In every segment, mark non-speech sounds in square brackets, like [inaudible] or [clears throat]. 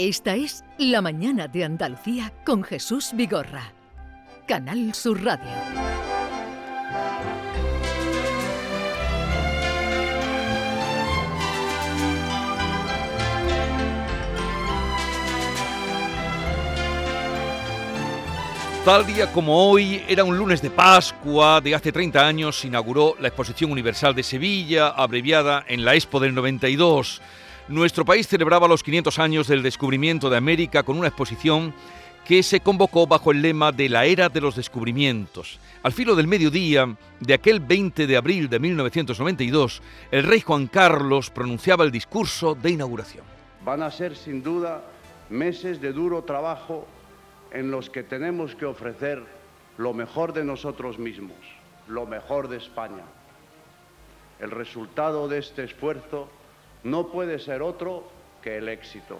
Esta es La Mañana de Andalucía con Jesús Vigorra. Canal Sur Radio. Tal día como hoy, era un lunes de Pascua de hace 30 años, se inauguró la Exposición Universal de Sevilla, abreviada en la Expo del 92. Nuestro país celebraba los 500 años del descubrimiento de América con una exposición que se convocó bajo el lema de la era de los descubrimientos. Al filo del mediodía de aquel 20 de abril de 1992, el rey Juan Carlos pronunciaba el discurso de inauguración. Van a ser sin duda meses de duro trabajo en los que tenemos que ofrecer lo mejor de nosotros mismos, lo mejor de España. El resultado de este esfuerzo no puede ser otro que el éxito.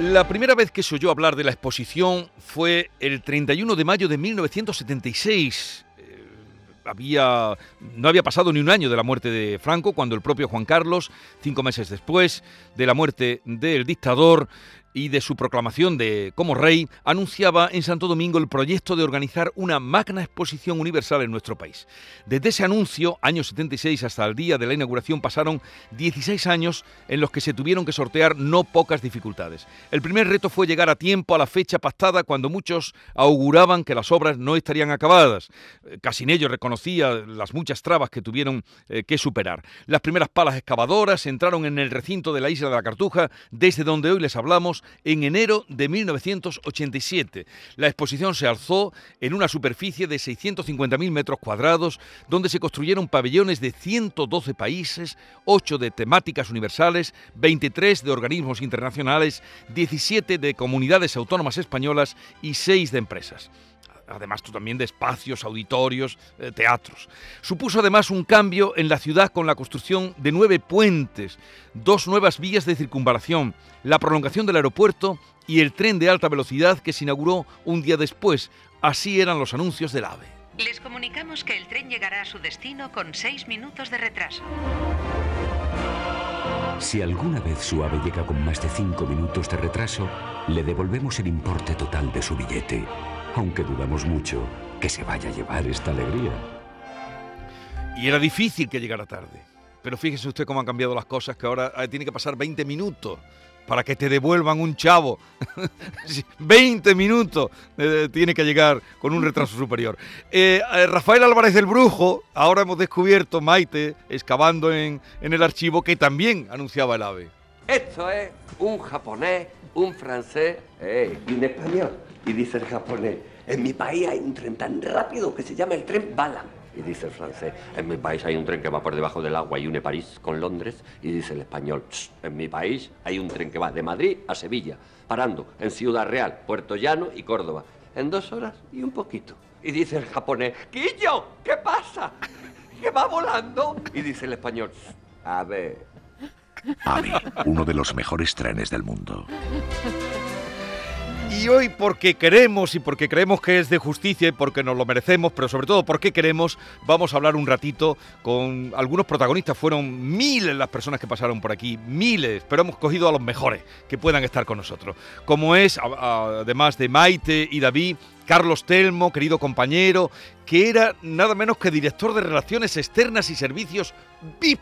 La primera vez que se oyó hablar de la exposición fue el 31 de mayo de 1976. Eh, había, no había pasado ni un año de la muerte de Franco cuando el propio Juan Carlos, cinco meses después de la muerte del dictador, y de su proclamación de como rey, anunciaba en Santo Domingo el proyecto de organizar una magna exposición universal en nuestro país. Desde ese anuncio, año 76 hasta el día de la inauguración, pasaron 16 años en los que se tuvieron que sortear no pocas dificultades. El primer reto fue llegar a tiempo a la fecha pactada cuando muchos auguraban que las obras no estarían acabadas. Eh, Casinello reconocía las muchas trabas que tuvieron eh, que superar. Las primeras palas excavadoras entraron en el recinto de la isla de la Cartuja, desde donde hoy les hablamos, en enero de 1987. La exposición se alzó en una superficie de 650.000 metros cuadrados, donde se construyeron pabellones de 112 países, 8 de temáticas universales, 23 de organismos internacionales, 17 de comunidades autónomas españolas y 6 de empresas además también de espacios, auditorios, eh, teatros. Supuso además un cambio en la ciudad con la construcción de nueve puentes, dos nuevas vías de circunvalación, la prolongación del aeropuerto y el tren de alta velocidad que se inauguró un día después. Así eran los anuncios del AVE. Les comunicamos que el tren llegará a su destino con seis minutos de retraso. Si alguna vez su ave llega con más de cinco minutos de retraso, le devolvemos el importe total de su billete aunque dudamos mucho que se vaya a llevar esta alegría. Y era difícil que llegara tarde. Pero fíjese usted cómo han cambiado las cosas, que ahora eh, tiene que pasar 20 minutos para que te devuelvan un chavo. [laughs] 20 minutos eh, tiene que llegar con un retraso superior. Eh, Rafael Álvarez del Brujo, ahora hemos descubierto, Maite, excavando en, en el archivo, que también anunciaba el AVE. Esto es un japonés, un francés y un español. Y dice el japonés, en mi país hay un tren tan rápido que se llama el tren bala. Y dice el francés, en mi país hay un tren que va por debajo del agua y une París con Londres. Y dice el español, en mi país hay un tren que va de Madrid a Sevilla, parando en Ciudad Real, Puerto Llano y Córdoba, en dos horas y un poquito. Y dice el japonés, Quillo, ¿qué pasa? ¿Que va volando? Y dice el español, a ver. AVE, uno de los mejores trenes del mundo. Y hoy porque queremos y porque creemos que es de justicia y porque nos lo merecemos, pero sobre todo porque queremos, vamos a hablar un ratito con algunos protagonistas. Fueron miles las personas que pasaron por aquí, miles, pero hemos cogido a los mejores que puedan estar con nosotros. Como es, además de Maite y David, Carlos Telmo, querido compañero, que era nada menos que director de Relaciones Externas y Servicios VIP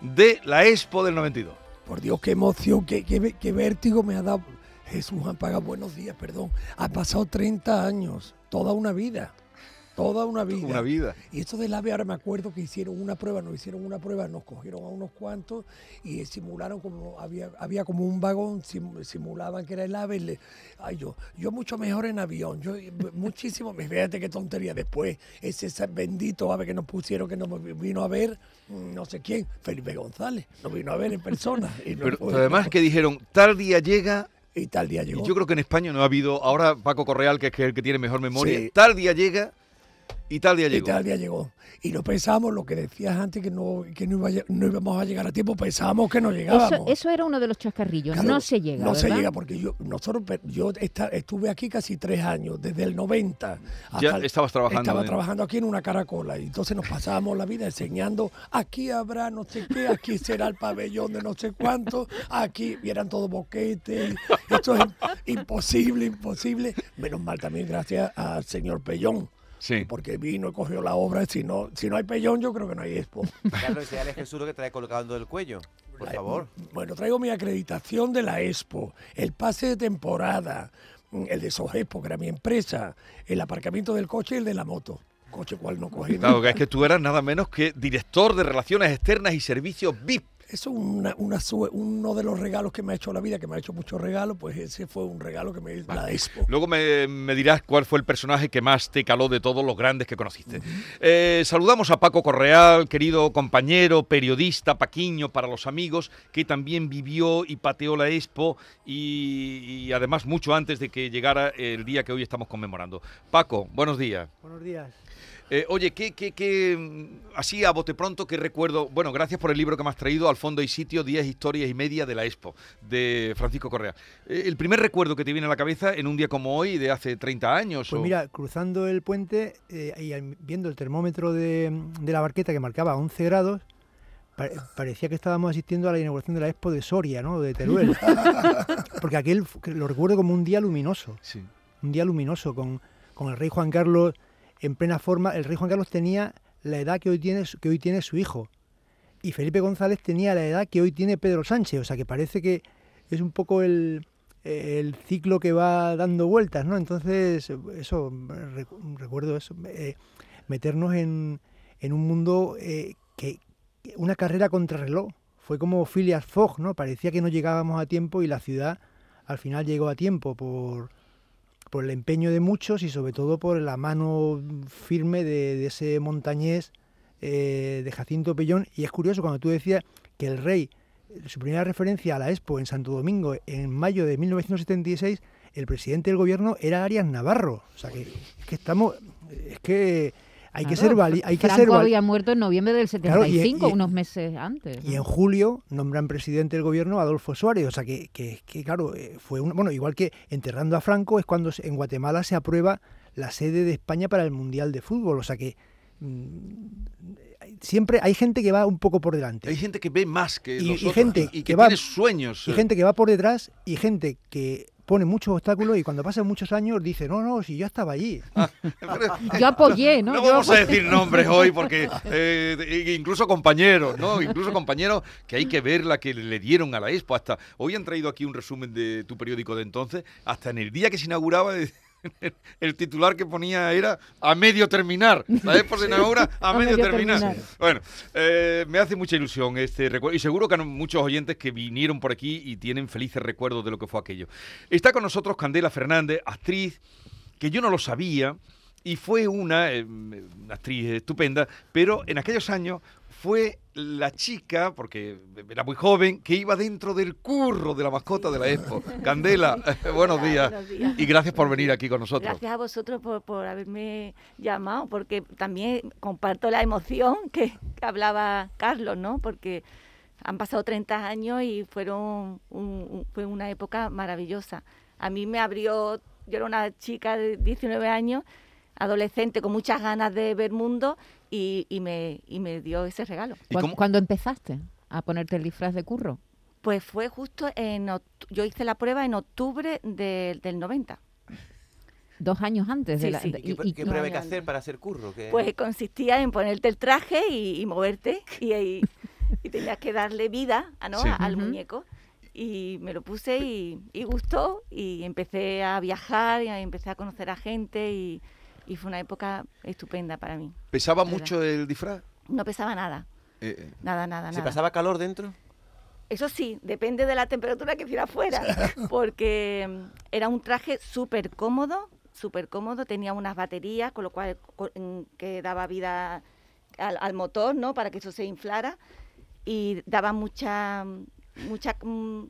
de la Expo del 92. Por Dios, qué emoción, qué, vértigo me ha dado Jesús Ampaga, buenos días, perdón. Ha pasado 30 años, toda una vida. Toda una vida. Una vida. Y esto del AVE, ahora me acuerdo que hicieron una prueba, nos hicieron una prueba, nos cogieron a unos cuantos y simularon como, había, había como un vagón, simulaban que era el AVE. ay, yo, yo mucho mejor en avión, yo muchísimo, [laughs] fíjate qué tontería. Después, ese, bendito AVE que nos pusieron, que nos vino a ver, mm, no sé quién, Felipe González, nos vino a ver en persona. [laughs] pero, además que dijeron, tal día llega y tal día llegó. yo creo que en España no ha habido, ahora Paco Correal, que es el que tiene mejor memoria, tal día llega Italia llegó. Italia llegó. Y no pensamos lo que decías antes, que no, que no, iba no íbamos a llegar a tiempo, pensábamos que no llegábamos. Eso, eso era uno de los chascarrillos. Claro, no se llega. No se llega porque yo nosotros yo esta- estuve aquí casi tres años, desde el 90. Ya hasta estabas trabajando Estaba en- trabajando aquí en una caracola y entonces nos pasábamos la vida enseñando, aquí habrá no sé qué, aquí será el pabellón de no sé cuánto, aquí y eran todos boquetes. Esto es imposible, imposible. Menos mal también gracias al señor Pellón. Sí. Porque vino y cogió la obra. Si no, si no hay Pellón, yo creo que no hay expo. [laughs] Carlos, a Jesús lo que trae colgando del cuello, por favor. Bueno, traigo mi acreditación de la Expo, el pase de temporada, mm, el de Sogespo, que era mi empresa, el aparcamiento del coche y el de la moto. Coche cual no cogí. Claro, que es que tú eras nada menos que director de Relaciones Externas y Servicios VIP. Eso es una, una sue- uno de los regalos que me ha hecho la vida, que me ha hecho muchos regalos, pues ese fue un regalo que me hizo la Expo. Luego me, me dirás cuál fue el personaje que más te caló de todos los grandes que conociste. Eh, saludamos a Paco Correal, querido compañero, periodista, Paquiño para los amigos, que también vivió y pateó la Expo y, y además mucho antes de que llegara el día que hoy estamos conmemorando. Paco, buenos días. Buenos días. Eh, oye, ¿qué, qué, qué, mm, así a bote pronto, qué recuerdo? Bueno, gracias por el libro que me has traído, Al fondo y sitio, 10 historias y media de la Expo, de Francisco Correa. Eh, el primer recuerdo que te viene a la cabeza en un día como hoy, de hace 30 años. Pues o- mira, cruzando el puente eh, y viendo el termómetro de, de la barqueta que marcaba 11 grados, pa- parecía que estábamos asistiendo a la inauguración de la Expo de Soria, ¿no? De Teruel. [laughs] Porque aquel lo recuerdo como un día luminoso. Sí. Un día luminoso con, con el rey Juan Carlos en plena forma. El rey Juan Carlos tenía la edad que hoy tiene, que hoy tiene su hijo. Y Felipe González tenía la edad que hoy tiene Pedro Sánchez. O sea que parece que es un poco el, ciclo que va dando vueltas, ¿no? Entonces, eso, recu- recuerdo eso, eh, meternos en, un mundo eh, que, una carrera contrarreloj. Fue como Phileas Fogg, ¿no? Parecía que no llegábamos a tiempo y la ciudad al final llegó a tiempo por, por el empeño de muchos y sobre todo por la mano firme de, de ese montañés eh, de Jacinto Pellón. Y es curioso cuando tú decías que el rey, su primera referencia a la Expo en Santo Domingo en mayo de 1976, el presidente del gobierno era Arias Navarro. O sea que es que estamos, es que hay que ser vali- hay que Franco ser vali- había muerto en noviembre del Claro, y- 75, y- unos meses antes. y en julio nombran presidente del gobierno a Adolfo Suárez. O sea que, que, que, claro, eh, fue un, bueno, igual que enterrando a Franco es cuando en Guatemala se aprueba la sede de España para el Mundial de Fútbol. O sea que mm, siempre hay gente que va un poco por delante. Hay gente que ve más que Y- y nosotros gente y que, que va- tiene sueños. Y eh. gente que va por detrás y gente que pone muchos obstáculos y cuando pasan muchos años dice, no, no, si yo estaba allí. [laughs] Yo apoyé, ¿no? No Yo vamos a decir nombres hoy porque [laughs] eh, incluso compañeros, ¿no? Incluso compañeros que hay que ver la que le dieron a la Expo. Hasta hoy han traído aquí un resumen de tu periódico de entonces. Hasta en el día que se inauguraba [laughs] el titular que ponía era a medio terminar. La Expo se inaugura a, A medio, medio terminar. terminar. Bueno, eh, me hace mucha ilusión este recuerdo y seguro que hay muchos oyentes que vinieron por aquí y tienen felices recuerdos de lo que fue aquello. Está con nosotros Candela Fernández, actriz, que yo no lo sabía y fue una, eh, una actriz estupenda, pero en aquellos años fue la chica, porque era muy joven, que iba dentro del curro de la mascota de la Expo. [laughs] Candela, buenos [laughs] días. buenos días. Y gracias por venir aquí con nosotros. Gracias a vosotros por, por haberme llamado, porque también comparto la emoción que, que hablaba Carlos, ¿no? Porque han pasado 30 años y fueron un- fue una época maravillosa. A mí me abrió, yo era una chica de 19 años, adolescente con muchas ganas de ver mundo y, y me, y me dio ese regalo. ¿Cuándo, cuándo empezaste a ponerte el disfraz de curro? Pues fue justo en, yo hice la prueba en octubre del- del 90. Dos años antes de la... sí. de- ¿Qué, y- y- qué prueba hay que hacer para hacer curro? ¿Qué- Pues consistía en ponerte el traje y, y moverte y, y, y tenías que darle vida ¿ah, ¿no? Sí. al muñeco. Y me lo puse y, y gustó y empecé a viajar y empecé a conocer a gente y, y fue una época estupenda para mí. ¿Pesaba mucho el disfraz? No pesaba nada, Eh, eh. nada, nada, ¿Se nada. pasaba calor dentro? Eso sí, depende de la temperatura que hiciera afuera, [laughs] porque mm, era un traje súper cómodo, súper cómodo, tenía unas baterías, con lo cual co- mm, que daba vida al, al motor, ¿no? Para que eso se inflara y daba mucha, mucha, mm,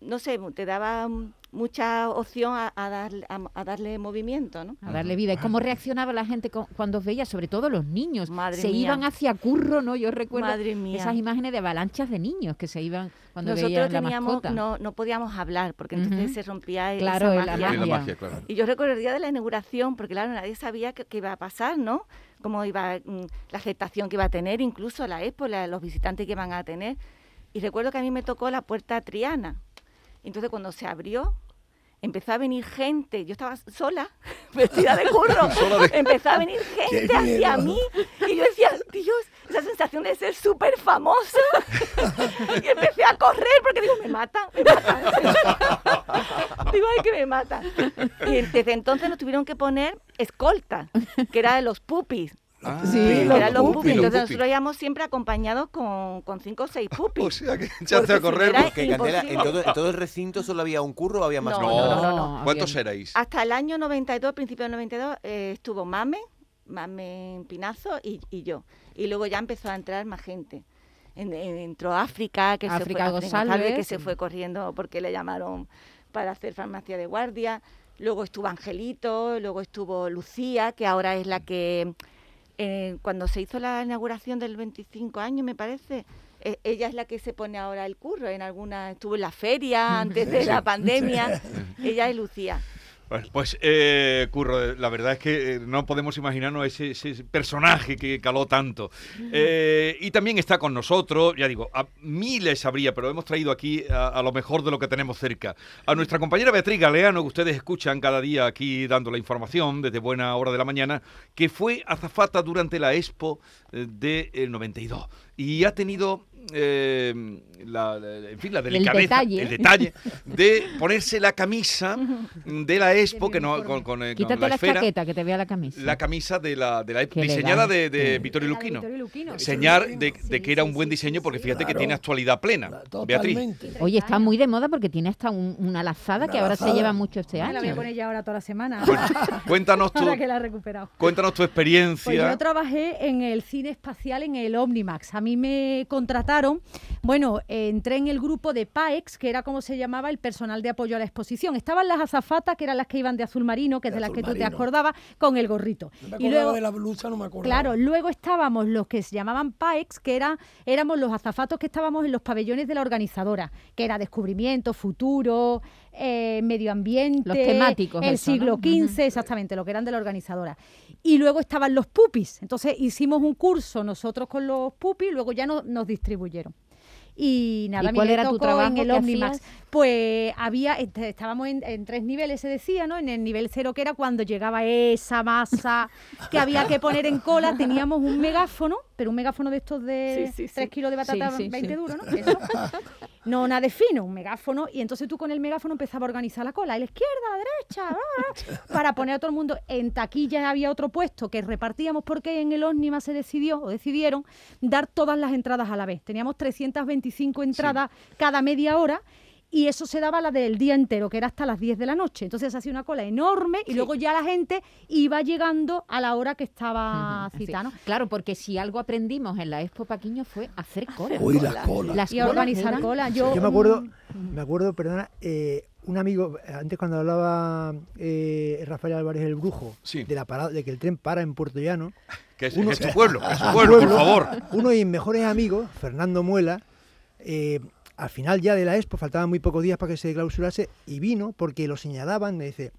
no sé, te daba mucha opción a, a darle, a, a darle movimiento, ¿no? A darle vida. ¿Y cómo reaccionaba la gente cuando os veía? Sobre todo los niños. Madre se mía. iban hacia curro, ¿no? Yo recuerdo Madre mía. esas imágenes de avalanchas de niños que se iban cuando Nosotros veían la teníamos, mascota. no, no podíamos hablar porque entonces se rompía Claro, esa la magia. Sí, la magia, claro. Y yo recuerdo el día de la inauguración, porque claro, nadie sabía qué, iba a pasar, ¿no? Cómo iba, mm, la aceptación que iba a tener, incluso la expo, la- los visitantes que iban a tener. Y recuerdo que a mí me tocó la puerta triana. Entonces cuando se abrió, empezó a venir gente, yo estaba sola, [laughs] vestida de curro, [laughs] de- empezó a venir ¡Qué gente hacia mí. Y yo decía, Dios, esa sensación de ser súper famosa. [laughs] y empecé a correr porque digo, me matan, me matan. digo, ay, que me matan. Y desde entonces nos tuvieron que poner escolta, que era de los pupis. Ah, Sí, los eran los pupis, Entonces nosotros íbamos siempre acompañados con, con cinco o seis [laughs] pupis. O sea que echarse a Porque si correr. era Que Candela, en todo, en todo el recinto solo había un curro o había más No, niños? no, no, no. ¿Cuántos había- erais? Hasta el año 92, principio del 92, eh, estuvo Mame, Mame Pinazo y, y yo. Y luego ya empezó a entrar más gente. En- en- entró África, que África se fue, África González. que se fue corriendo porque le llamaron para hacer farmacia de guardia. Luego estuvo Angelito, luego estuvo Lucía, que ahora es la que, eh, cuando se hizo la inauguración del 25 años, me parece, eh, ella es la que se pone ahora el curro. En alguna estuvo en la feria [laughs] antes de la pandemia. [laughs] Ella es Lucía. Bueno, pues, eh, Curro, la verdad es que eh, no podemos imaginarnos ese, ese personaje que caló tanto. Eh, y también está con nosotros, ya digo, a miles habría, pero hemos traído aquí a, a lo mejor de lo que tenemos cerca. A nuestra compañera Beatriz Galeano, que ustedes escuchan cada día aquí dando la información desde buena hora de la mañana, que fue azafata durante la Expo eh, del 92. Y ha tenido... eh, la, la- en fin, la delicadeza, detalle. el detalle [laughs] de ponerse la camisa de la Expo que no, con, con, eh, con Quítate la la, esfera, chaqueta que te vea la camisa. la camisa de la, de la Expo, diseñada de, Vittorio Luquino. Vittorio Luquino. Señal de, de que era un buen diseño porque fíjate que tiene actualidad plena. Beatriz. Oye, está muy de moda porque tiene hasta un- una lazada Una que ahora se lleva mucho este Me la voy a año. poner ya ahora toda la semana. [laughs] Cuéntanos tu, Ahora que la he recuperado. cuéntanos tu Pues experiencia. yo trabajé en el cine espacial en el Omnimax. A mí me contrataron, bueno, eh, entré en el grupo de PAEX, que era como se llamaba el personal de apoyo a la exposición. Estaban las azafatas, que eran las que iban de azul marino, que es De las que tú te acordabas, con el gorrito. No me y acordaba luego, de la blusa, no me acordaba. Claro, luego estábamos los que se llamaban PAEX, que era, éramos los azafatos que estábamos en los pabellones de la organizadora, que era descubrimiento, futuro, eh, medio ambiente, Los temáticos, el eso, ¿no? siglo XV, exactamente, lo que eran de la organizadora. Y luego estaban los pupis. Entonces hicimos un curso nosotros con los pupis, luego ya no- nos distribuyeron. Y nada, ¿Y a mí cuál me era tu tocó trabajo? en el ¿Qué Omnimax. Pues había, est- estábamos en, en tres niveles, se decía, ¿no? En el nivel cero, que era cuando llegaba esa masa que había que poner en cola, teníamos un megáfono, pero un megáfono de estos de Sí, sí, sí. 3 kilos de batata Sí, sí, 20 sí. duro, ¿no? Eso. No, nada de fino, un megáfono. Y entonces tú con el megáfono empezabas a organizar la cola. A la izquierda, a la derecha, ah, [laughs] para poner a todo el mundo. En taquilla había otro puesto que repartíamos porque en el Ómnima se decidió, o decidieron, dar todas las entradas a la vez. Teníamos 325 entradas cada media hora. Y eso se daba la del día entero, que era hasta las 10 de la noche. Entonces se hacía una cola enorme y luego ya la gente iba llegando a la hora que estaba citada, ¿no? Claro, porque si algo aprendimos en la Expo Paquiño fue hacer cola. Uy, las colas. Las Y colas organizar eran- cola. Yo, Yo me acuerdo, mm, me acuerdo, perdona, eh, un amigo, antes cuando hablaba eh, Rafael Álvarez el Brujo, Sí. de la parada, de que el tren para en Puerto Llano, Que es, Uno- que es tu pueblo, que es tu su [laughs] pueblo, por favor. Uno de mis mejores amigos, Fernando Muela, eh, al final ya de la expo, faltaban muy pocos días para que se clausurase, y vino porque lo señalaban, me dice,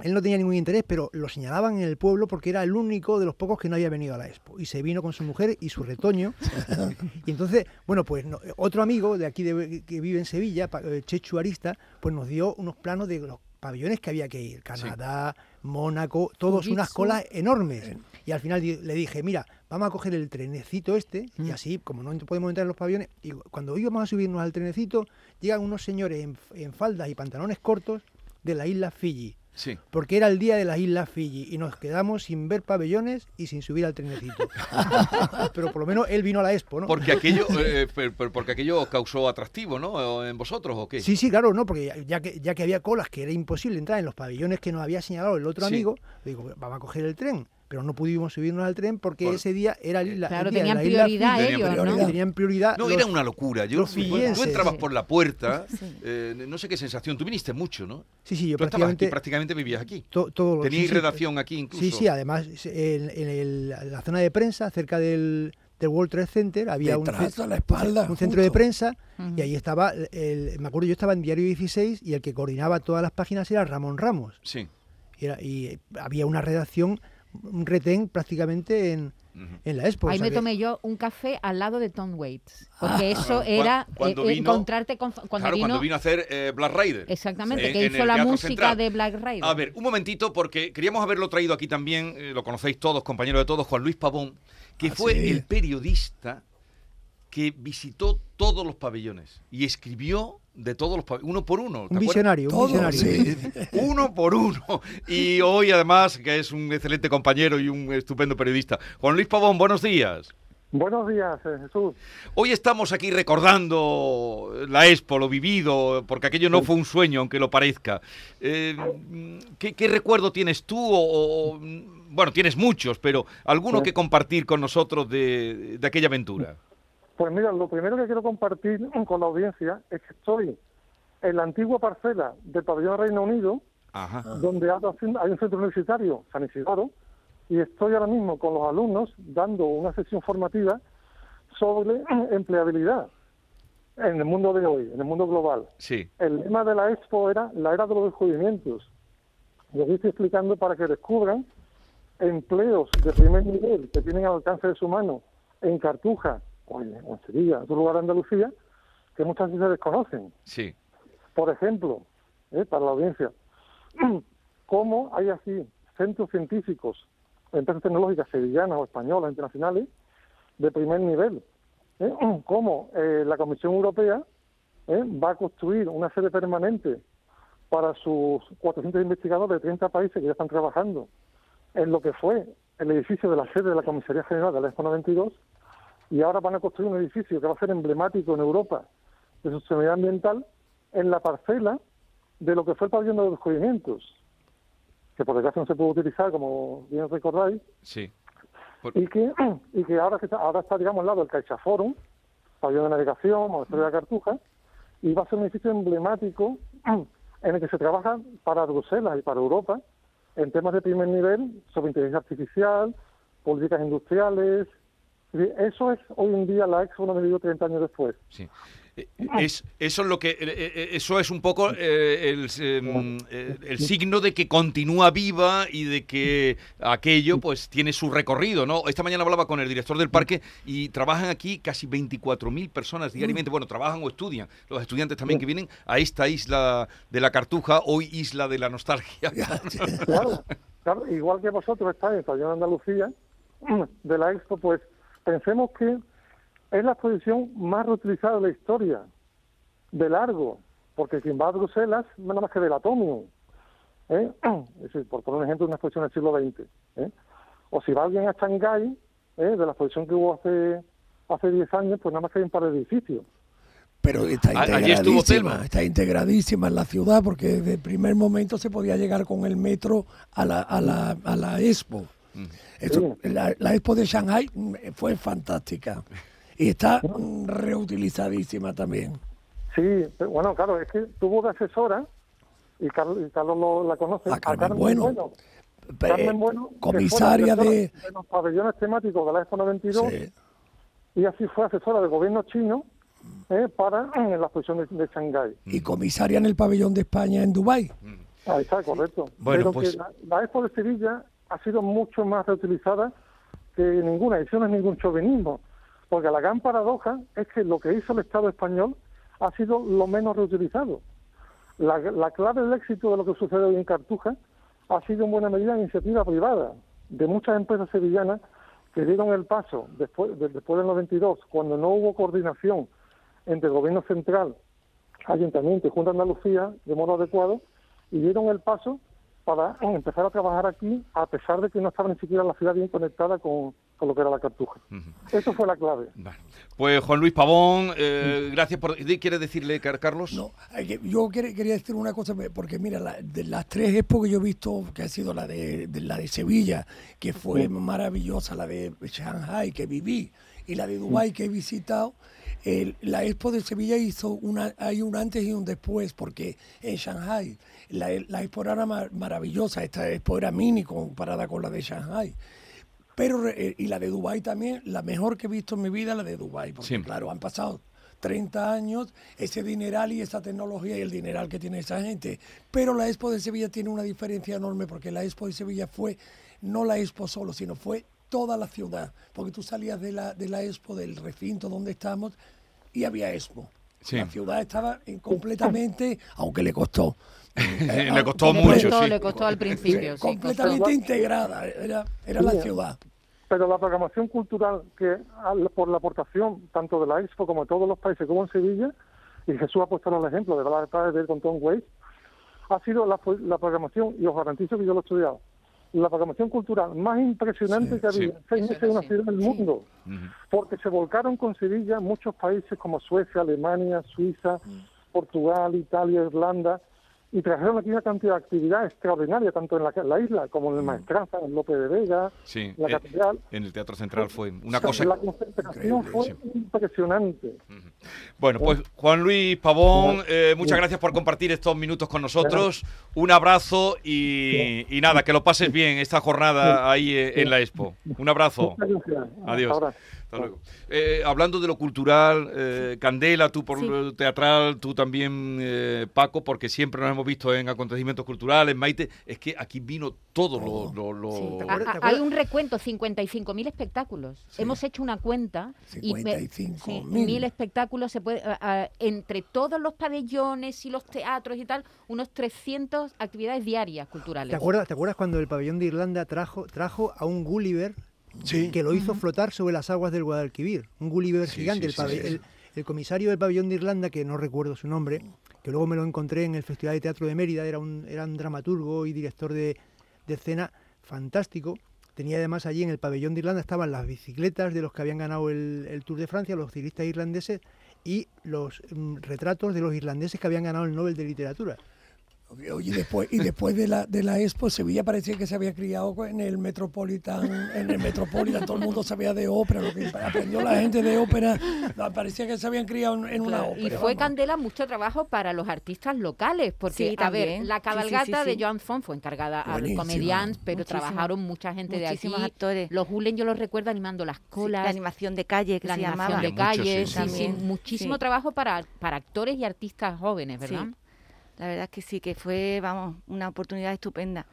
él no tenía ningún interés, pero lo señalaban en el pueblo porque era el único de los pocos que no había venido a la expo. Y se vino con su mujer y su retoño. [laughs] y entonces, bueno, pues no- otro amigo de aquí de- que vive en Sevilla, eh, Chechu Arista, pues nos dio unos planos de los pabellones que había que ir. Canadá, Mónaco, todos unas colas enormes. Y al final le dije, mira, vamos a coger el trenecito este, y así, como no podemos entrar en los pabellones, y cuando íbamos a subirnos al trenecito, llegan unos señores en, en faldas y pantalones cortos de la isla Fiji. Sí. Porque era el día de las Islas Fiji y nos quedamos sin ver pabellones y sin subir al trenecito. [laughs] Pero por lo menos él vino a la expo, ¿no? Porque aquello, [laughs] eh, per- per- porque aquello causó atractivo, ¿no? ¿En vosotros o qué? Sí, sí, claro, no, porque ya, que, ya que había colas que era imposible entrar en los pabellones que nos había señalado el otro Sí. amigo, digo, vamos a coger el tren, pero no pudimos subirnos al tren porque ese día era la, Claro, el día de tenían la isla prioridad ellos, ¿no? que Tenían prioridad. No, los- era una locura. Yo, los tú- entrabas sí. por la puerta, [laughs] eh, no sé qué sensación. Tú viniste mucho, ¿no? Sí, sí, yo Tú estabas aquí, prácticamente- prácticamente vivías aquí. To- todo- Teníais sí, sí. redacción aquí incluso. Sí, sí, además en, en el- la zona de prensa, cerca del, del World Trade Center, había un, la espalda, un centro de prensa y ahí estaba, el, me acuerdo, yo estaba en Diario 16 y el que coordinaba todas las páginas era Ramón Ramos. Sí. Y, era- y había una redacción, un retén prácticamente en, en la Expo. o Ahí sea me que- tomé yo un café al lado de Tom Waits. Ah. Porque eso era Cu- cuando eh, vino- encontrarte con. Cuando claro, vino, cuando vino a hacer eh, Black Rider. Exactamente, En- que hizo la música Central. de Black Rider. A ver, un momentito, porque queríamos haberlo traído aquí también, eh, lo conocéis todos, compañero de todos, Juan Luis Pavón, que Ah, fue sí. el periodista que visitó todos los pabellones y escribió de todos los pabellones, uno por uno. ¿te Un visionario, un visionario. sí. [laughs] Uno por uno. Y hoy, además, que es un excelente compañero y un estupendo periodista. Juan Luis Pavón, buenos días. Buenos días, eh, Jesús. Hoy estamos aquí recordando la Expo, lo vivido, porque aquello no fue un sueño, aunque lo parezca. Eh, ¿qué, qué recuerdo tienes tú? O, o, bueno, tienes muchos, pero alguno Sí. que compartir con nosotros de, de aquella aventura. Pues mira, lo primero que quiero compartir [clears throat] con la audiencia es que estoy en la antigua parcela del pabellón Reino Unido, Ajá. donde hay un centro universitario, San Isidoro, y estoy ahora mismo con los alumnos dando una sesión formativa sobre [clears throat] empleabilidad en el mundo de hoy, en el mundo global. Sí. El lema de la expo era la era de los descubrimientos. Y aquí estoy explicando para que descubran empleos de primer nivel que tienen al alcance de su mano en Cartuja o en, o en Sevilla, en otro lugar de Andalucía, que muchas veces se desconocen. Sí. Por ejemplo, eh, para la audiencia, [clears throat] cómo hay así centros científicos, empresas tecnológicas sevillanas o españolas, internacionales, de primer nivel. ¿eh? [clears throat] Cómo eh, la Comisión Europea ¿eh? va a construir una sede permanente para sus 400 investigadores de 30 países que ya están trabajando en lo que fue el edificio de la sede de la Comisaría General de la Expo 92 y ahora van a construir un edificio que va a ser emblemático en Europa de sostenibilidad ambiental en la parcela de lo que fue el pabellón de los descubrimientos, que por desgracia no se pudo utilizar, como bien recordáis, Sí. y que, [clears throat] y que ahora, que está, ahora está, digamos, al lado del CaixaForum, pabellón de navegación, monasterio de la Cartuja, y va a ser un edificio emblemático [clears throat] en el que se trabaja para Bruselas y para Europa en temas de primer nivel sobre inteligencia artificial, políticas industriales. Eso es hoy en día la Expo 92 30 años después. Sí. Eh, Es, eso es lo que eh, eh, eso es un poco eh, el, eh, eh, el signo de que continúa viva y de que aquello pues tiene su recorrido, ¿no? Esta mañana hablaba con el director del parque y trabajan aquí casi 24.000 personas diariamente. Bueno, trabajan o estudian. Los estudiantes también que vienen a esta isla de la Cartuja, hoy isla de la nostalgia. [laughs] Claro, claro, igual que vosotros estáis en Andalucía, de la Expo, pues pensemos que es la exposición más reutilizada de la historia, de largo, porque quien va a Bruselas nada más que del Atomium, ¿eh? [clears throat] es decir, por poner un ejemplo una exposición del siglo XX, ¿eh? o si va alguien a Shanghái, ¿eh? de la exposición que hubo hace hace 10 años, pues nada más que hay un par de edificios. Pero está integradísima, Telma. está integradísima en la ciudad porque desde el primer momento se podía llegar con el metro a la, a la, a la Expo. La, la Expo de Shanghai mm, fue fantástica y está reutilizadísima también. Sí, pero bueno, claro, es que tuvo de asesora, y Carlos, y Carlos lo- la conoce, a Carmen Bueno. Carmen Bueno, la comisaria de- los pabellones temáticos de la Expo 92 Sí. y así fue asesora del gobierno chino eh, para [clears throat] en la exposición de, de Shanghái. y comisaria en el pabellón de España en Dubái. Ahí está, correcto. Bueno, Pero pues- que la, la Expo de Sevilla ha sido mucho más reutilizada que ninguna, y eso no es ningún chauvinismo, porque la gran paradoja es que lo que hizo el Estado español ha sido lo menos reutilizado. La, la clave del éxito de lo que sucede hoy en Cartuja ha sido en buena medida iniciativa privada de muchas empresas sevillanas que dieron el paso después, de- después del 92, cuando no hubo coordinación entre el gobierno central, ayuntamiento y Junta de Andalucía de modo adecuado, y dieron el paso para empezar a trabajar aquí, a pesar de que no estaba ni siquiera la ciudad bien conectada con, con lo que era la cartuja. Eso fue la clave. Pues Juan Luis Pavón, eh, gracias por... ¿Quieres decirle, Car- Carlos? No, yo quer- quería decir una cosa, porque mira, la- de las tres expos que yo he visto, que ha sido la de, de la de Sevilla, que fue Sí. maravillosa, la de Shanghai, que viví, y la de Dubái, que he visitado, el- la expo de Sevilla hizo una, hay un antes y un después, porque en Shanghai la, la expo era mar- maravillosa, esta expo era mini comparada con la de Shanghai. Pero, eh, y la de Dubái también, la mejor que he visto en mi vida, la de Dubái, porque Sí. claro, han pasado 30 años, ese dineral y esa tecnología y el dineral que tiene esa gente. Pero la Expo de Sevilla tiene una diferencia enorme porque la Expo de Sevilla fue no la Expo solo, sino fue toda la ciudad. Porque tú salías de la, de la Expo, del recinto donde estamos, y había Expo. Sí. La ciudad estaba en- [laughs] completamente, aunque le costó. [laughs] eh, Le costó Le mucho, costó, sí. le costó al principio, sí, completamente costó. integrada, era, era la ciudad. Pero la programación cultural que por la aportación tanto de la Expo como de todos los países como en Sevilla, y Jesús ha puesto el ejemplo de Black Friday con Tom Waits, ha sido la programación, y os garantizo que yo lo he estudiado, la programación cultural más impresionante que ha habido. sí. en seis meses en una ciudad del mundo, porque se volcaron con Sevilla muchos países como Suecia, Alemania, Suiza, Portugal, Italia, Irlanda, y trajeron aquí una cantidad de actividad extraordinaria, tanto en la, la isla como en el Maestranza, en Lope de Vega, Sí, la eh, catedral. en el Teatro Central fue una cosa... La concentración fue impresionante. Bueno, pues Juan Luis Pavón, eh, muchas gracias por compartir estos minutos con nosotros. Un abrazo y, y nada, que lo pases bien esta jornada ahí eh, en la Expo. Un abrazo. Adiós. Hasta luego. Eh, hablando de lo cultural, eh, Candela, tú por Sí. lo teatral, tú también, eh, Paco, porque siempre nos hemos visto en acontecimientos culturales, Maite, es que aquí vino todo lo... lo- lo- Ah, ah, hay un recuento, 55.000 espectáculos. Hemos hecho una cuenta y me- 55.000. sí, mil espectáculos se puede ah, ah, entre todos los pabellones y los teatros y tal, unos 300 actividades diarias culturales. ¿Te acuerdas, ¿Te acuerdas cuando el pabellón de Irlanda trajo, trajo a un Gulliver que lo hizo flotar sobre las aguas del Guadalquivir? Un Gulliver Sí, gigante. sí, el, sí, pabe- sí. el- el comisario del pabellón de Irlanda, que no recuerdo su nombre, que luego me lo encontré en el Festival de Teatro de Mérida, era un, era un dramaturgo y director de, de escena fantástico. Tenía además allí en el pabellón de Irlanda estaban las bicicletas de los que habían ganado el, el Tour de Francia, los ciclistas irlandeses, y los mm, retratos de los irlandeses que habían ganado el Nobel de Literatura. Oye, y después, y después de la de la Expo, Sevilla parecía que se había criado en el Metropolitan, en el Metropolitan, todo el mundo sabía de ópera, lo que aprendió la gente de ópera, parecía que se habían criado en, en una ópera. y fue vamos. Candela mucho trabajo para los artistas locales, porque, Sí, a ver, la Sí, sí, cabalgata sí, sí. de Joan Font fue encargada a Buenísima. comediantes, pero Muchísimo. trabajaron mucha gente de aquí. Actores. Los Hulen yo los recuerdo animando las Sí, colas. la animación de calle que la se animación llamaba. de calle, muchísimo Sí. trabajo para, para actores y artistas jóvenes, ¿verdad? La verdad es que sí, que fue, vamos, una oportunidad estupenda.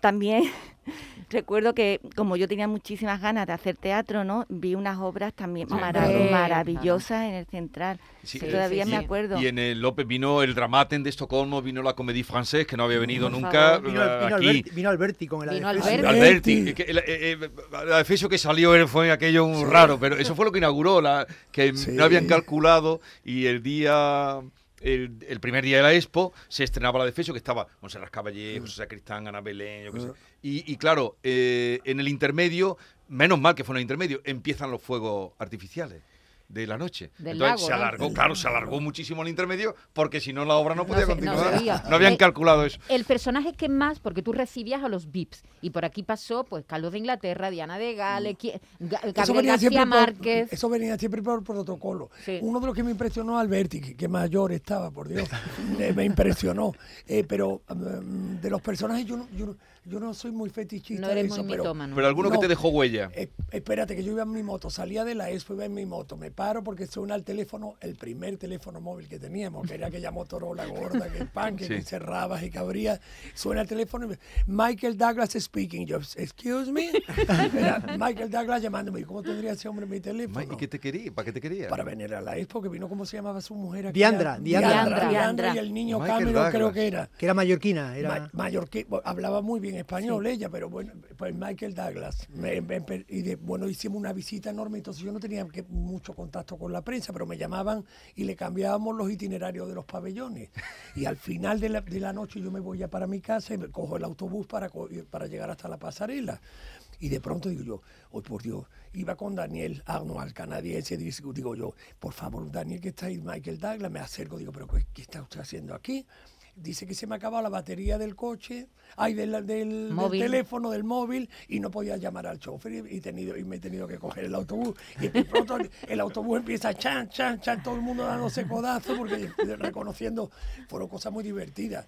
También [laughs] recuerdo que como yo tenía muchísimas ganas de hacer teatro, ¿no? Vi unas obras también Sí, marav- claro. maravillosas en el Central. Sí, que eh, todavía y- me acuerdo. Y en el López vino el Dramaten de Estocolmo, vino la Comédie Française, que no había venido por nunca favor. Vino, eh, vino aquí. Alberti, vino Alberti con el Vino. Alberti. Alberti, el, eh, el adefesio que salió él fue aquello un raro, pero eso fue lo que inauguró, la, que Sí. no habían calculado y el día, el, el primer día de la Expo se estrenaba la adefesio que estaba Monserrat Caballé, José Sacristán, Ana Belén, yo qué sé. Y, y claro, eh, en el intermedio, menos mal que fue en el intermedio, empiezan los fuegos artificiales de la noche. Del Entonces lago, se ¿no? alargó, claro, se alargó muchísimo el intermedio porque si no la obra no podía se- no se continuar. no habían Eh, calculado eso. El personaje que más, porque tú recibías a los VIPs, y por aquí pasó, pues, Carlos de Inglaterra, Diana de Gales, Eso Gabriel venía, García siempre por, Márquez. eso venía siempre por protocolo. Sí. Uno de los que me impresionó Alberti, que, que mayor estaba, por Dios, [laughs] me impresionó. Eh, pero mm, de los personajes yo no, yo, no- yo no soy muy fetichista No de eres eso, muy pero, mitómano. Pero alguno que te dejó huella. Eh, espérate, que yo iba en mi moto, salía de la expo, iba en mi moto, me paro porque suena el teléfono, el primer teléfono móvil que teníamos, que era aquella Motorola gorda, que pan, que, [laughs] Sí. que cerrabas y que abrías, suena el teléfono y me- Michael Douglas speaking, yo, excuse me, [laughs] era Michael Douglas llamándome, ¿y cómo tendría ese hombre mi teléfono? ¿Y qué te quería? ¿Para qué te quería? Para venir a la expo, que vino, ¿cómo se llamaba su mujer? aquí? Diandra, Diandra. Diandra, Diandra. Diandra y el niño Michael Cameron creo que era. Que era mallorquina. Era... Ma- bueno, hablaba muy bien español ella, pero bueno, pues Michael Douglas. Me- me- me- y de- bueno, hicimos una visita enorme, entonces yo no tenía que- mucho contacto con la prensa, pero me llamaban y le cambiábamos los itinerarios de los pabellones. Y al final de la, de la noche yo me voy ya para mi casa y me cojo el autobús para, para llegar hasta la pasarela. Y de pronto digo yo, oh por Dios, iba con Daniel Arnold, canadiense, digo yo, por favor, Daniel, que está ahí, Michael Douglas, me acerco, digo, pero ¿qué, qué está usted haciendo aquí? Dice que se me acababa la batería del coche, ay, del, del, del teléfono, del móvil, y no podía llamar al chofer y, y tenido, y me he tenido que coger el autobús. Y de pronto [laughs] el, autobús empieza chan, chan, chan, todo el mundo dándose codazo, porque reconociendo, fueron cosas muy divertidas.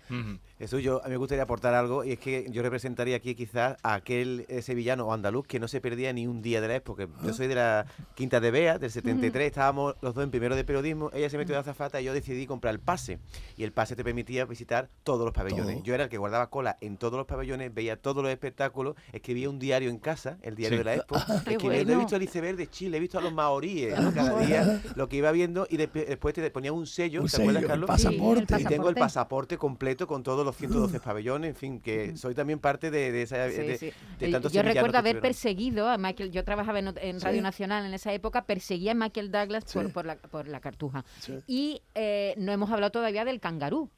Jesús, yo a mí me gustaría aportar algo y es que yo representaría aquí quizás a aquel eh, sevillano o andaluz que no se perdía ni un día de la época. Yo soy de la Quinta de Bea, del 73, estábamos los dos en primero de periodismo, ella se metió de azafata y yo decidí comprar el pase. Y el pase te permitía visitar todos los pabellones. Todo. Yo era el que guardaba cola en todos los pabellones, veía todos los espectáculos, escribía un diario en casa, el diario Sí. de la Expo, Qué escribía, he visto el iceberg de Chile, he visto a los maoríes, ¿no? cada día lo que iba viendo y despe- después te ponía un sello, Un ¿te acuerdas, sello, Carlos? pasaporte. Y tengo el pasaporte. completo con todos los 112 pabellones, en fin, que soy también parte de, de esa... Sí, de, sí. de tantos yo recuerdo haber perseguido a Michael, yo trabajaba en, Radio Sí. Nacional en esa época, perseguía a Michael Douglas por, Sí. por, la, por la cartuja. Sí. Y eh, no hemos hablado todavía del Kangaroo.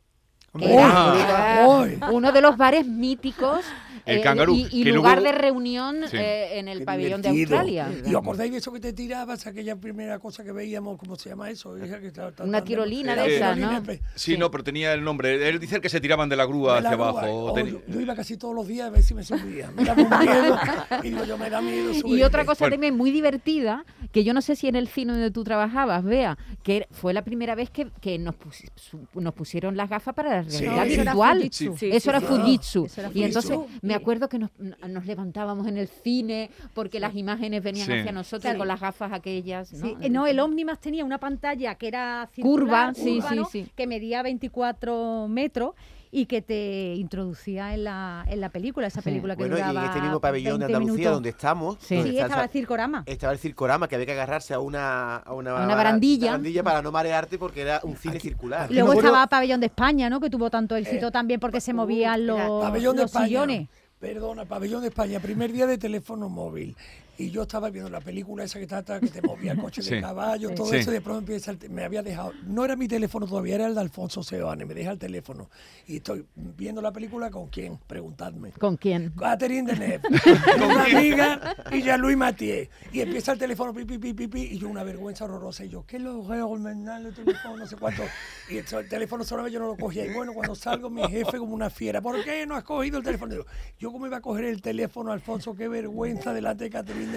Uno de los bares míticos El eh, Kangaroo, y, y que lugar luego- de reunión Sí. eh, en el Qué pabellón de. Australia. ¿Y os acordáis de eso que te tirabas? Aquella primera cosa que veíamos, ¿cómo se llama eso? Esa que Una tirolina de esas, tirolina, ¿no? Sí, Sí. no, pero tenía el nombre. Él dice que se tiraban de la grúa de la hacia grúa. abajo. Oh, yo, yo iba casi todos los días a ver si me subía. Me daba un miedo. [laughs] y digo, yo me da miedo subir. Y otra cosa Bueno. también muy divertida, que yo no sé si en el cine donde tú trabajabas, vea, que fue la primera vez que, que nos, pusi- su- nos pusieron las gafas para la realidad virtual. Eso era. Fujitsu. Y entonces me acuerdo que nos, nos levantábamos en el cine porque las imágenes venían Sí. hacia nosotros Sí. con las gafas aquellas. ¿no? Sí, eh, no, el Omnimax tenía una pantalla que era Curva, circular, sí, curva, sí, ¿no? sí. que medía 24 metros y que te introducía en la, en la película, esa Sí. película que Bueno, y duraba en este mismo pabellón de 20 Andalucía minutos. donde estamos, Sí. donde Sí, está- estaba el circorama. estaba el circorama que había que agarrarse a una, a una, una barandilla. barandilla para no marearte porque era un cine circular. Y Luego estaba Pabellón de España, ¿no? Que tuvo tanto éxito también porque se movían los, Eh, los España. Perdona, Pabellón de España, primer día de teléfono móvil. Y yo estaba viendo la película esa que trata, que te movía el [laughs] coche Sí. de caballo, todo Sí. eso, y de pronto empieza, el me había dejado, no era mi teléfono todavía, era el de Alfonso Seoane, me deja el teléfono. Y estoy viendo la película con quién, preguntadme. ¿Con quién? Catherine Deneuve, con [laughs] una amiga y Jean-Louis Mathieu. Y empieza el teléfono, pi, pi, pi, pi, pi, y yo una vergüenza horrorosa. Y yo, ¿qué lo veo? el teléfono, no sé cuánto. Y el, el teléfono solamente yo no lo cogía. Y bueno, cuando salgo, mi jefe como una fiera, ¿por qué no has cogido el teléfono? Digo, yo cómo iba a coger el teléfono, Alfonso, qué vergüenza delante de Catherine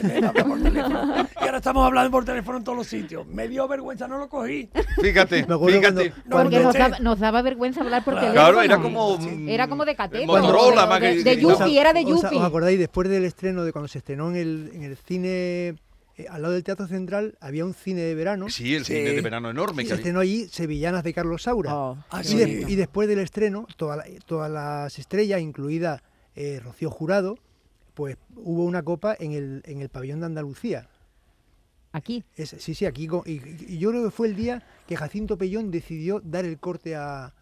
Por [laughs] teléfono. Y ahora estamos hablando por teléfono en todos los sitios. Me dio vergüenza, no lo cogí. Fíjate, [laughs] Me acuerdo fíjate. No, Porque nos daba, nos daba vergüenza hablar por Claro, teléfono. Claro, era como. mm, Era como de cateto. Motorola, de- de, que- de Yupi, era de ¿Os, acordáis después del estreno, de cuando se estrenó en el, en el cine, eh, al lado del Teatro Central, había un cine de verano? Sí, el Sí. cine de verano enorme. Y que se estrenó allí Sevillanas de Carlos Saura. Oh, Ah, y, sí. de- y después del estreno, toda la- todas las estrellas, incluida eh, Rocío Jurado, pues hubo una copa en el, en el pabellón de Andalucía. Aquí. Es- sí, sí, aquí. Y, y yo creo que fue el día que Jacinto Pellón decidió dar el corte a.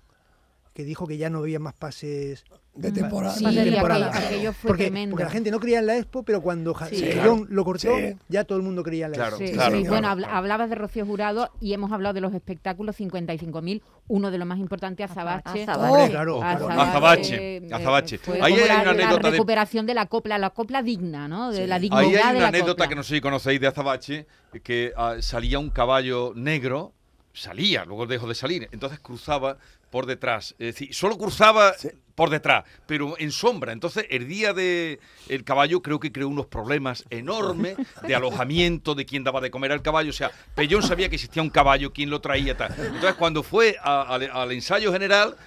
que dijo que ya no había más pases. De temporada. Sí, de temporada. aquello fue porque, tremendo. porque la gente no creía en la expo, pero cuando Sí. Lo cortó, Sí. ya todo el mundo creía en la Claro, expo. Sí, claro, sí. claro, bueno, hablabas de Rocío Jurado y hemos hablado de los espectáculos 55.000, uno de los más importantes, Azabache. Azabache. Azabache, eh, Ahí hay la, una la anécdota de- recuperación de la copla, la copla digna, ¿no? De la Ahí dignidad hay de una la anécdota copla. que no sé si conocéis de Azabache, que ah, salía un caballo negro, salía, luego dejó de salir, entonces cruzaba por detrás, es decir, solo cruzaba por detrás, pero en sombra. Entonces, el día de caballo creo que creó unos problemas enormes de alojamiento, de quién daba de comer al caballo, o sea, Pellón sabía que existía un caballo, quién lo traía, tal. Entonces, cuando fue al ensayo general,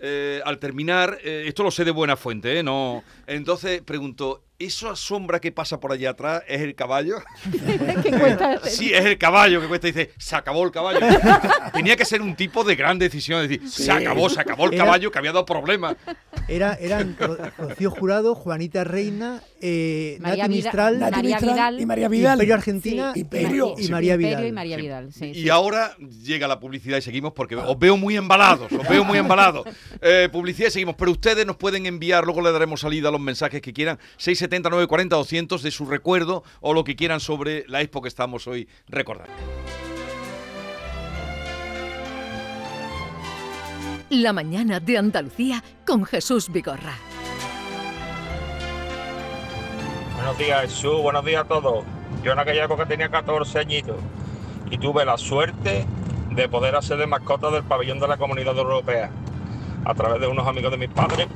eh, al terminar, eh, esto lo sé de buena fuente, ¿eh? No, entonces preguntó, ¿esa sombra que pasa por allá atrás es el caballo? [laughs] Cuesta- [laughs] Sí, es el caballo que cuesta. Dice, se acabó el caballo. [laughs] Tenía que ser un tipo de gran decisión. Es decir, se acabó, se acabó el Era- caballo que había dado problemas. Era, eran Ro- Rocío Jurado, Juanita Reina, eh, María Nati Vida- Mistral, Nati María Mistral Vidal. y María Vidal. Imperio Argentina Sí, y- Imperio. y, Sí, María Imperio Vidal. y María. Vidal, sí, y sí. ahora llega la publicidad y seguimos porque os veo muy embalados, os veo muy embalados. Eh, publicidad y seguimos, pero ustedes nos pueden enviar, luego le daremos salida a los mensajes que quieran, 670 940 200 de su recuerdo o lo que quieran sobre la expo que estamos hoy recordando. La mañana de Andalucía con Jesús Vigorra. Buenos días, Jesús. Buenos días a todos. Yo en aquella época tenía 14 añitos y tuve la suerte de poder hacer de mascota del pabellón de la Comunidad Europea. A través de unos amigos de mis padres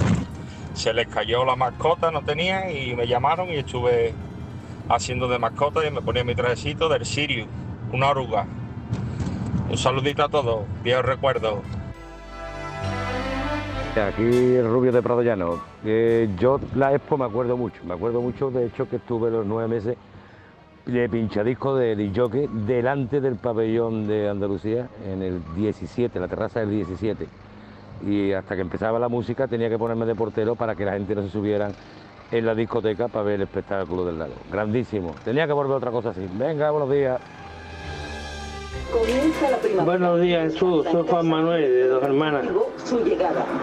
se les cayó la mascota, no tenían y me llamaron y estuve haciendo de mascota y me ponía mi trajecito del Sirius, una oruga. Un saludito a todos, viejos recuerdos. Aquí Rubio de Prado Llano. Eh, yo la Expo me acuerdo mucho, me acuerdo mucho de hecho que estuve los nueve meses de pinchadisco de disjockey delante del pabellón de Andalucía en el 17, la terraza del 17. Y hasta que empezaba la música tenía que ponerme de portero para que la gente no se subieran en la discoteca para ver el espectáculo del lago. Grandísimo. Tenía que volver otra cosa así. Venga, buenos días. Buenos días Jesús, soy Juan Manuel de Dos Hermanas.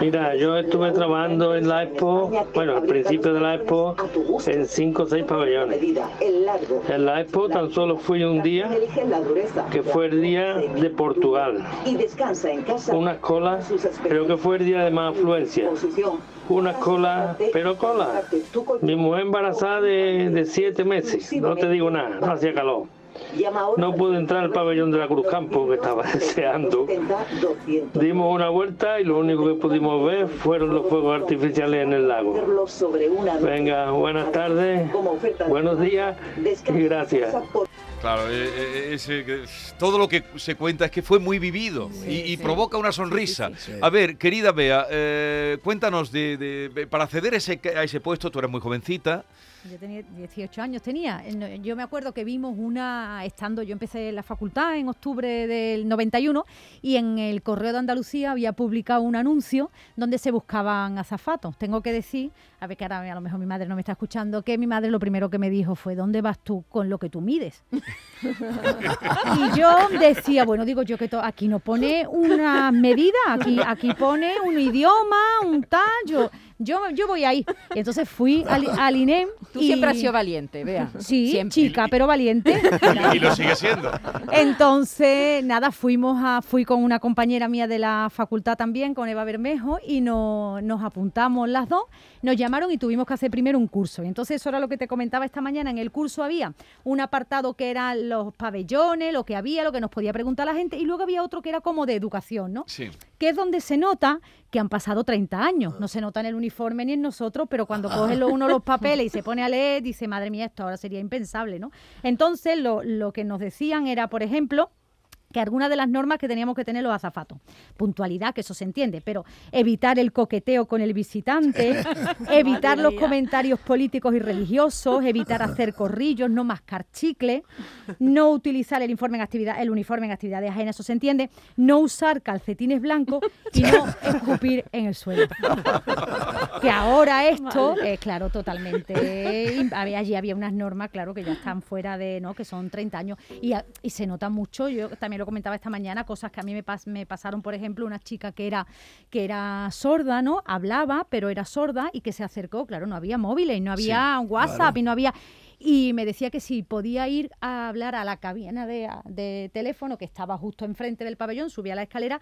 Mira, yo estuve trabajando en la Expo, bueno, al principio de la Expo, en cinco o seis pabellones. En la Expo tan solo fui un día, que fue el día de Portugal. Unas colas, creo que fue el día de más afluencia. Unas colas, pero colas. Mi mujer embarazada de, de siete meses, no te digo nada, no hacía calor. No pude entrar al pabellón de la Cruz Campo que estaba [laughs] deseando. Dimos una vuelta y lo único que pudimos ver fueron los fuegos artificiales en el lago. Venga, buenas tardes, buenos días y gracias. Claro, eh, eh, ese todo lo que se cuenta es que fue muy vivido y, y provoca una sonrisa. A ver, querida Bea, eh, cuéntanos, de, de- para acceder a ese, a ese puesto, tú eres muy jovencita, Yo tenía 18 años, tenía. Eh, Yo me acuerdo que vimos una, estando, yo empecé la facultad en octubre del 91 y en el Correo de Andalucía había publicado un anuncio donde se buscaban azafatos. Tengo que decir, a ver que ahora a lo mejor mi madre no me está escuchando, que mi madre lo primero que me dijo fue, ¿dónde vas tú con lo que tú mides? [laughs] y yo decía, bueno, digo yo que aquí no pone una medida, aquí, aquí pone un idioma, un tal, yo, yo, yo voy ahí. Y entonces fui al, al INEM. Tú y- siempre has sido valiente, vea. Sí, Siempre. chica, pero valiente. y lo sigue siendo. Entonces, nada, fuimos a, fui con una compañera mía de la facultad también, con Eva Bermejo, y no- nos apuntamos las dos. Nos llamaron y tuvimos que hacer primero un curso. Y entonces, eso era lo que te comentaba esta mañana. En el curso había un apartado que eran los pabellones, lo que había, lo que nos podía preguntar la gente, y luego había otro que era como de educación, ¿no? Sí. que es donde se nota que han pasado 30 años. No se nota en el uniforme ni en nosotros, pero cuando coge lo- uno los [laughs] papeles y se pone a leer, dice, madre mía, esto ahora sería impensable, ¿no? Entonces, lo, lo que nos decían era, por ejemplo, que algunas de las normas que teníamos que tener los azafatos. Puntualidad, que eso se entiende, pero evitar el coqueteo con el visitante, [laughs] evitar los comentarios políticos y religiosos, evitar hacer corrillos, no mascar chicle, no utilizar el informe en actividad, el uniforme en actividades ajenas, eso se entiende, no usar calcetines blancos y no [laughs] escupir en el suelo. que ahora esto es claro totalmente allí había unas normas claro que ya están fuera de no que son 30 años y, y se nota mucho yo también lo comentaba esta mañana cosas que a mí me, pas- me pasaron por ejemplo una chica que era que era sorda no hablaba pero era sorda y que se acercó claro no había móviles no había Sí, WhatsApp claro. y no había y me decía que si podía ir a hablar a la cabina de, de teléfono que estaba justo enfrente del pabellón, subía la escalera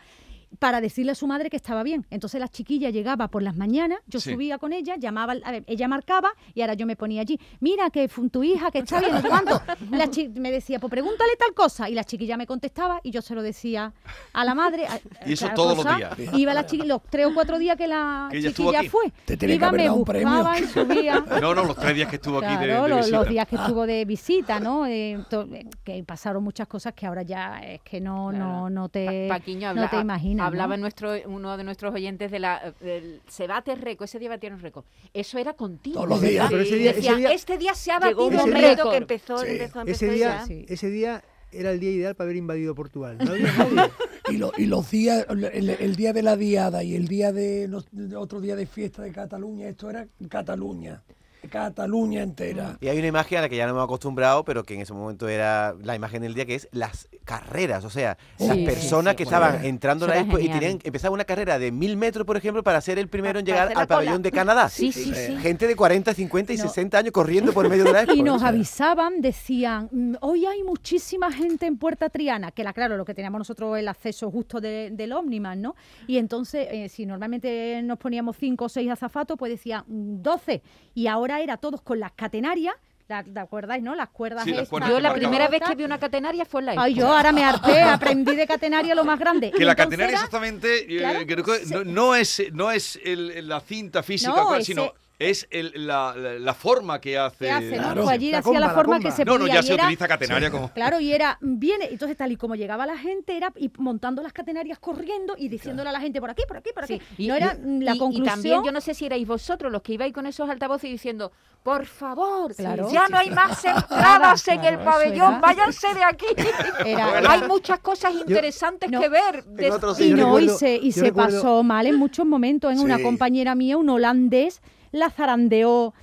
para decirle a su madre que estaba bien. Entonces la chiquilla llegaba por las mañanas, yo Sí. subía con ella, llamaba, al- a ver, ella marcaba y ahora yo me ponía allí, mira que tu hija que está bien, no cuánto. La chi- me decía, pues pregúntale tal cosa y la chiquilla me contestaba y yo se lo decía a la madre. a- [laughs] Y eso todos los días. Iba la chiquilla, los tres o cuatro días que la Que chiquilla fue. Te Iba, me buscaba premio. y subía. [laughs] No, no, los tres días que estuvo aquí de- Claro, de, los, visita. los días que estuvo de visita, ¿no? Eh, to- eh, que pasaron muchas cosas que ahora ya es que no, no, no te, Pa- Paquiño no te imaginas. Hablaba nuestro, uno de nuestros oyentes de la, del se bate récord, ese día batieron récord. Eso era continuo. Todos los días. Pero ese día- Decía, ese día- este día se ha batido un récord. que empezó, empezó, empezó Ese día, ya. ese día era el día ideal para haber invadido Portugal. No había nadie. Y, lo- y los días, el, el día de la diada y el día de otro día de fiesta de Cataluña, esto era Cataluña, Cataluña entera. Y hay una imagen a la que ya no hemos acostumbrado, pero que en ese momento era la imagen del día, que es las carreras. O sea, las personas sí, que estaban entrando a la expo y tenían, empezaba una carrera de mil metros, por ejemplo, para ser el primero en llegar la al pabellón cola. de Canadá. Sí, sí, sí. Gente de 40, 50 y No. 60 años corriendo por medio de la [laughs] expo. Y ¿no? nos avisaban, decían, "Mm, hoy hay muchísima gente en Puerta Triana, que era claro, lo que teníamos nosotros el acceso justo de- del Omniman, ¿no? Y entonces, eh, si normalmente nos poníamos cinco o seis azafatos, pues decían mm, 12. Y ahora era todos con las catenarias, La, ¿Te acordáis, no? Las cuerdas Sí, las cuerdas Yo la primera vez que vi una catenaria fue en la Ay, yo ahora me harté, aprendí de catenaria lo más grande. [laughs] Que Y la entonces catenaria era- exactamente eh, claro, creo que no, no es no es el- la cinta física, No, cual, ese- sino es el- la, la- la forma que hace. ¿Qué hace? no? Claro. Pues allí hacía la forma que se No, no, podía ya y se era- utiliza catenaria como. Claro, y era, viene, entonces tal y como llegaba la gente, era y montando las catenarias corriendo y diciéndole a la gente por aquí, por aquí, por aquí. Y, no era y- la y- conclusión. y también, yo no sé si erais vosotros los que ibais con esos altavoces diciendo, por favor, Claro. ya Sí, no hay sí. más [laughs] entradas en Claro, el pabellón, era- váyanse de aquí. [laughs] Era- [laughs] hay muchas cosas interesantes que ver. de- y no, y recuerdo- se, y se recuerdo- pasó mal en muchos momentos. En una compañera mía, un holandés, la zarandeó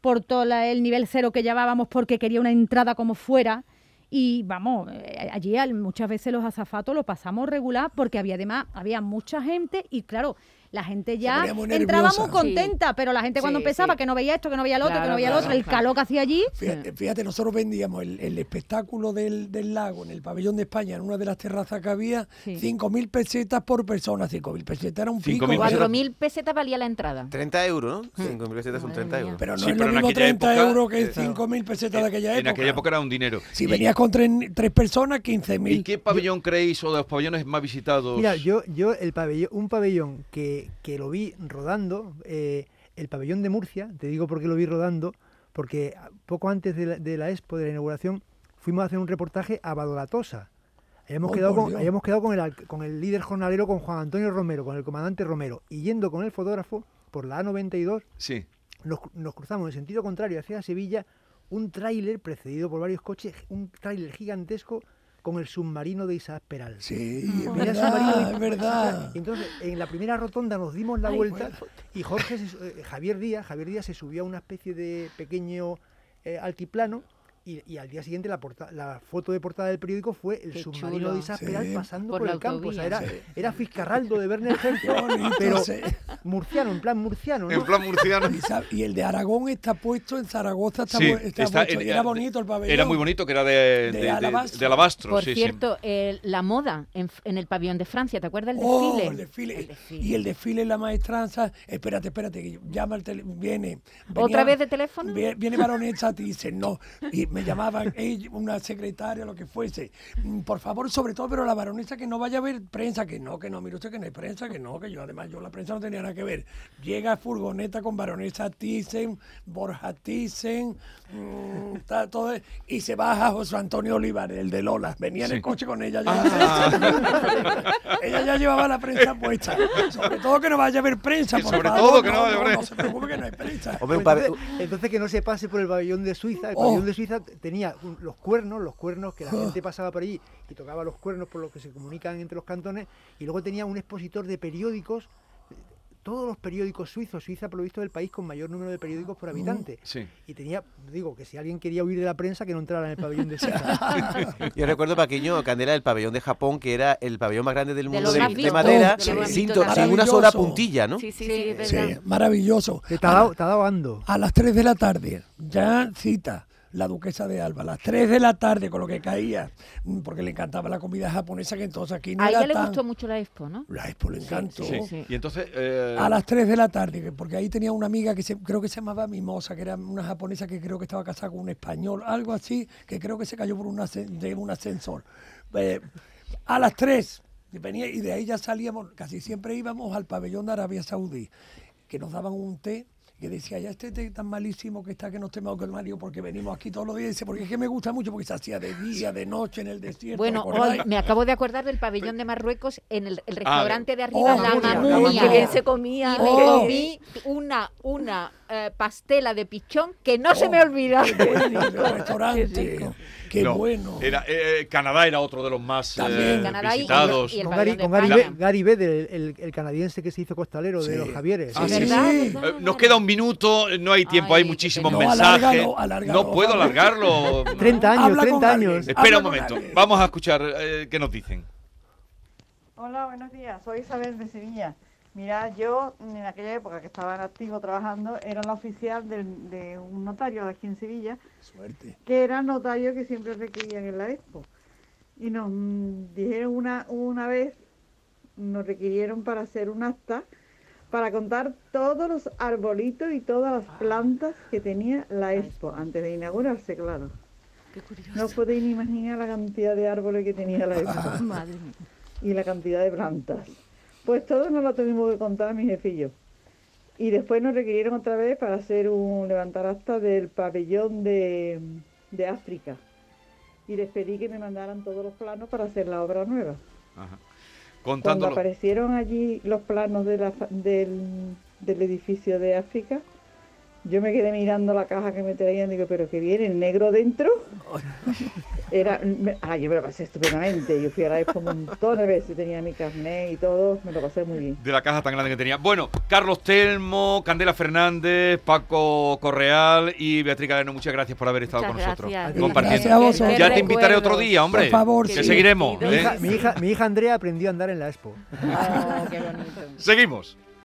por todo el nivel cero que llevábamos porque quería una entrada como fuera. Y vamos, eh, allí al- muchas veces los azafatos lo pasamos regular porque había además, había mucha gente y claro, la gente ya entraba muy contenta, pero la gente cuando Sí, empezaba sí. que no veía esto, que no veía el otro, que no veía el claro, otro, el claro. calor que hacía allí. Fíjate, fíjate, nosotros vendíamos el, el espectáculo del, del lago en el pabellón de España, en una de las terrazas que había, Sí. 5.000 pesetas por persona. 5.000 pesetas era un pico. 4.000 pesetas valía la entrada. 30 euros, ¿no? 5.000 pesetas son 30 euros. Pero no Sí, es pero lo en mismo aquella 30 época, euros que eh, 5.000 pesetas de aquella En época. aquella época era un dinero. Si Y- venías con tres, tres personas, 15.000. ¿Y qué pabellón creéis o de los pabellones más visitados? Mira, yo, yo el pabellón, un pabellón que, que lo vi rodando, eh, el pabellón de Murcia, te digo por qué lo vi rodando, porque poco antes de la, de la expo, de la inauguración, fuimos a hacer un reportaje a Badolatosa. Habíamos Oh, quedado, con, habíamos quedado con, el, con el líder jornalero, con Juan Antonio Romero, con el comandante Romero, y yendo con el fotógrafo por la A92, Sí. nos, nos cruzamos en sentido contrario hacia Sevilla, un tráiler precedido por varios coches, un tráiler gigantesco con el submarino de Isaac Peral. Sí, es Mira el verdad, submarino de es verdad. Entonces, en la primera rotonda nos dimos la Ay, vuelta buena y Jorge, se eh, Javier Díaz, Javier Díaz se subió a una especie de pequeño eh, altiplano y, y al día siguiente la, porta- la foto de portada del periódico fue el Qué submarino chulo. de Isaac Sí. Peral pasando Por el campo. O sea, era, era Fiscarraldo de Werner Herzog, pero sí. Murciano, en plan murciano. ¿no? En plan murciano. Y, el de Aragón está puesto en Zaragoza, está, Sí, bu- está está- puesto, y era bonito el pabellón. Era muy bonito, que era de, De alabastro. de alabastro, Por sí, sí. cierto, eh, la moda en, en el pabellón de Francia, ¿te acuerdas el Oh, desfile? el desfile. El desfile. Y el desfile en la maestranza. Espérate, espérate, que llama el tele, viene. ¿Otra vez de teléfono? Viene, viene baronesa, te dice no. Y me llamaban ella, una secretaria, lo que fuese. Mm, Por favor, sobre todo, pero la baronesa que no vaya a ver prensa, que no, que no, mire usted que no hay prensa, que no, que yo además yo la prensa no tenía nada que ver. Llega furgoneta con baronesa Thyssen, Borja Thyssen, mm, está todo, y se baja José Antonio Olivares, el de Lola. Venía en el coche con ella. Ah. Ella ya llevaba la prensa puesta. Sobre todo que no vaya a haber prensa. Por sobre favor, todo que no no, vaya a haber no, prensa. se preocupe que no hay prensa. Hombre, entonces, entonces que no se pase por el pabellón de Suiza. El Oh. pabellón de Suiza tenía un- los cuernos, los cuernos que la gente pasaba por allí y tocaba los cuernos por los que se comunican entre los cantones. Y luego tenía un expositor de periódicos, todos los periódicos suizos. Suiza, por lo visto, es el país con mayor número de periódicos por habitante. Sí. Y tenía, digo, que si alguien quería huir de la prensa, que no entrara en el pabellón de Suiza. [laughs] Yo recuerdo pequeño, Candela, el pabellón de Japón, que era el pabellón más grande del De mundo de, madera, sin, sin una sola puntilla, ¿no? Sí, sí, sí, Sí, maravilloso. Te ha dado, te ha dado ando. A las 3 de la tarde, ya cita la duquesa de Alba, a las 3 de la tarde con lo que caía, mm, porque le encantaba la comida japonesa, que entonces aquí no A era ella le gustó mucho la expo, ¿no? La expo le encantó. Sí. Sí. Y entonces. eh, A las 3 de la tarde, que- porque ahí tenía una amiga que se, creo que se llamaba Mimosa, que era una japonesa que creo que estaba casada con un español, algo así, que creo que se cayó por un, ascen- de un ascensor. Eh, a las 3, y, venía, y de ahí ya salíamos, casi siempre íbamos al pabellón de Arabia Saudí, que nos daban un té que decía, ya este té tan malísimo que está que nos tenemos que tomar, Digo, porque venimos aquí todos los días, dice, porque es que me gusta mucho, porque se hacía de día, de noche, en el desierto. Bueno, hoy me acabo de acordar del pabellón de Marruecos en el, el restaurante de Oh, arriba, la Mamunia, la. Mamunia. Que se comía. Y me Oh. comí una, una eh, pastela de pichón que no se Oh, me olvida. Qué bueno, el [laughs] restaurante, qué no, bueno. Era, eh, Canadá era otro de los más También. eh, Canadá y- visitados. y el Con Gary, de con Gary, Gary Vedder, el, el- el canadiense que se hizo costalero de Sí. los Javieres. Ah, Sí, sí, ¿Verdad? sí. ¿Verdad? Eh, nos queda un minuto, no hay tiempo, Ay, hay muchísimos. No, mensajes. alárgalo, alárgalo, no puedo alargarlo. 30 años, Habla con 30 alguien. años. Espera Habla un momento, vamos a escuchar eh, qué nos dicen. Hola, buenos días. Soy Isabel de Sevilla. Mira, yo en aquella época que estaba en activo trabajando, era la oficial de un notario de aquí en Sevilla, Suerte. que era el notario que siempre requerían en la expo. Y nos mm, dijeron una, una vez, nos requirieron para hacer un acta para contar todos los arbolitos y todas las plantas que tenía la expo antes de inaugurarse, claro. No podéis ni imaginar la cantidad de árboles que tenía la expo. [laughs] Madre mía. y la cantidad de plantas. Pues todo nos lo tuvimos que contar mi jefillo. Y después nos requirieron otra vez para hacer un levantar acta del pabellón de, de África. Y les pedí que me mandaran todos los planos para hacer la obra nueva. Ajá. Cuando aparecieron allí los planos de la del, del edificio de África, yo me quedé mirando la caja que me traían y digo, pero que viene el negro dentro. [laughs] Era, me- ah, yo me lo pasé estupendamente. Yo fui a la expo un montón de veces, tenía mi carnet y todo, me lo pasé muy bien. de la caja tan grande que tenía. Bueno, Carlos Telmo, Candela Fernández, Paco Correal y Beatriz Galeno, muchas gracias por haber estado Muchas con nosotros. gracias. Compartiendo. Gracias a vosotros. Ya te invitaré otro día, hombre. Por favor, que sí. seguiremos. Mi ¿eh? hija, mi, hija, mi hija Andrea aprendió a andar en la expo. [laughs] Oh, qué bonito. Seguimos.